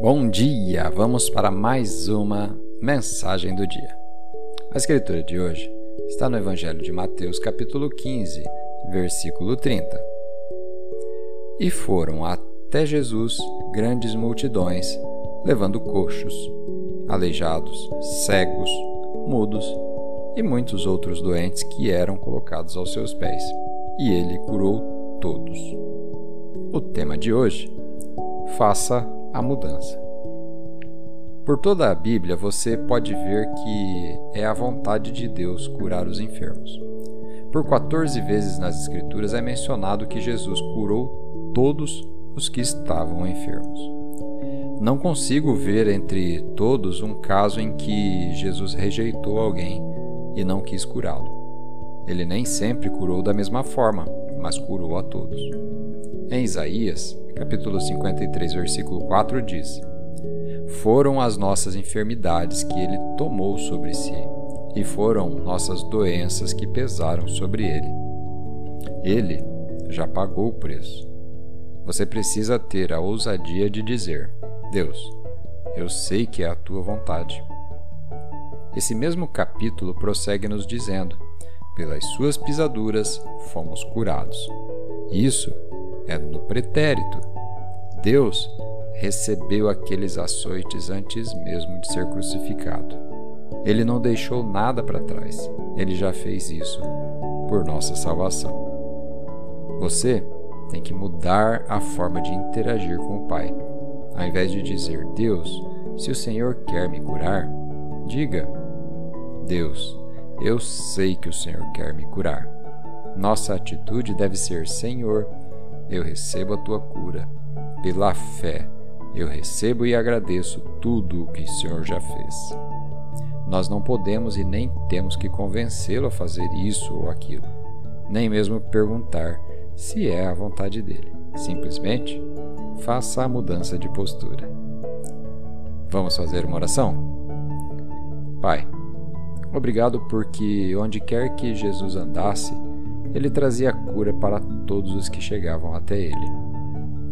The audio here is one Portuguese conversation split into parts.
Bom dia! Vamos para mais uma mensagem do dia. A escritura de hoje está no Evangelho de Mateus, capítulo 15, versículo 30. E foram até Jesus grandes multidões, levando coxos, aleijados, cegos, mudos e muitos outros doentes que eram colocados aos seus pés, e ele curou todos. O tema de hoje: faça a mudança. Por toda a Bíblia você pode ver que é a vontade de Deus curar os enfermos. Por 14 vezes nas Escrituras é mencionado que Jesus curou todos os que estavam enfermos. Não consigo ver entre todos um caso em que Jesus rejeitou alguém e não quis curá-lo. Ele nem sempre curou da mesma forma, mas curou a todos. Em Isaías, capítulo 53, versículo 4 diz: Foram as nossas enfermidades que ele tomou sobre si, e foram nossas doenças que pesaram sobre ele. Ele já pagou o preço. Você precisa ter a ousadia de dizer: Deus, eu sei que é a tua vontade. Esse mesmo capítulo prossegue nos dizendo: Pelas suas pisaduras fomos curados. Isso é no pretérito. Deus recebeu aqueles açoites antes mesmo de ser crucificado. Ele não deixou nada para trás. Ele já fez isso por nossa salvação. Você tem que mudar a forma de interagir com o Pai. Ao invés de dizer, Deus, se o Senhor quer me curar, diga, Deus, eu sei que o Senhor quer me curar. Nossa atitude deve ser, Senhor, eu recebo a tua cura. Pela fé, eu recebo e agradeço tudo o que o Senhor já fez. Nós não podemos e nem temos que convencê-lo a fazer isso ou aquilo, nem mesmo perguntar se é a vontade dele. Simplesmente faça a mudança de postura. Vamos fazer uma oração? Pai, obrigado porque onde quer que Jesus andasse, ele trazia cura para todos os que chegavam até ele.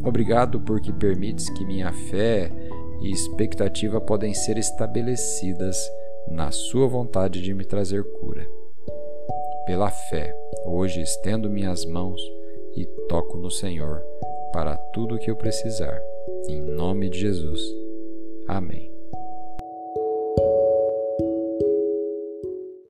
Obrigado porque permites que minha fé e expectativa podem ser estabelecidas na sua vontade de me trazer cura. Pela fé, hoje estendo minhas mãos e toco no Senhor para tudo o que eu precisar. Em nome de Jesus. Amém.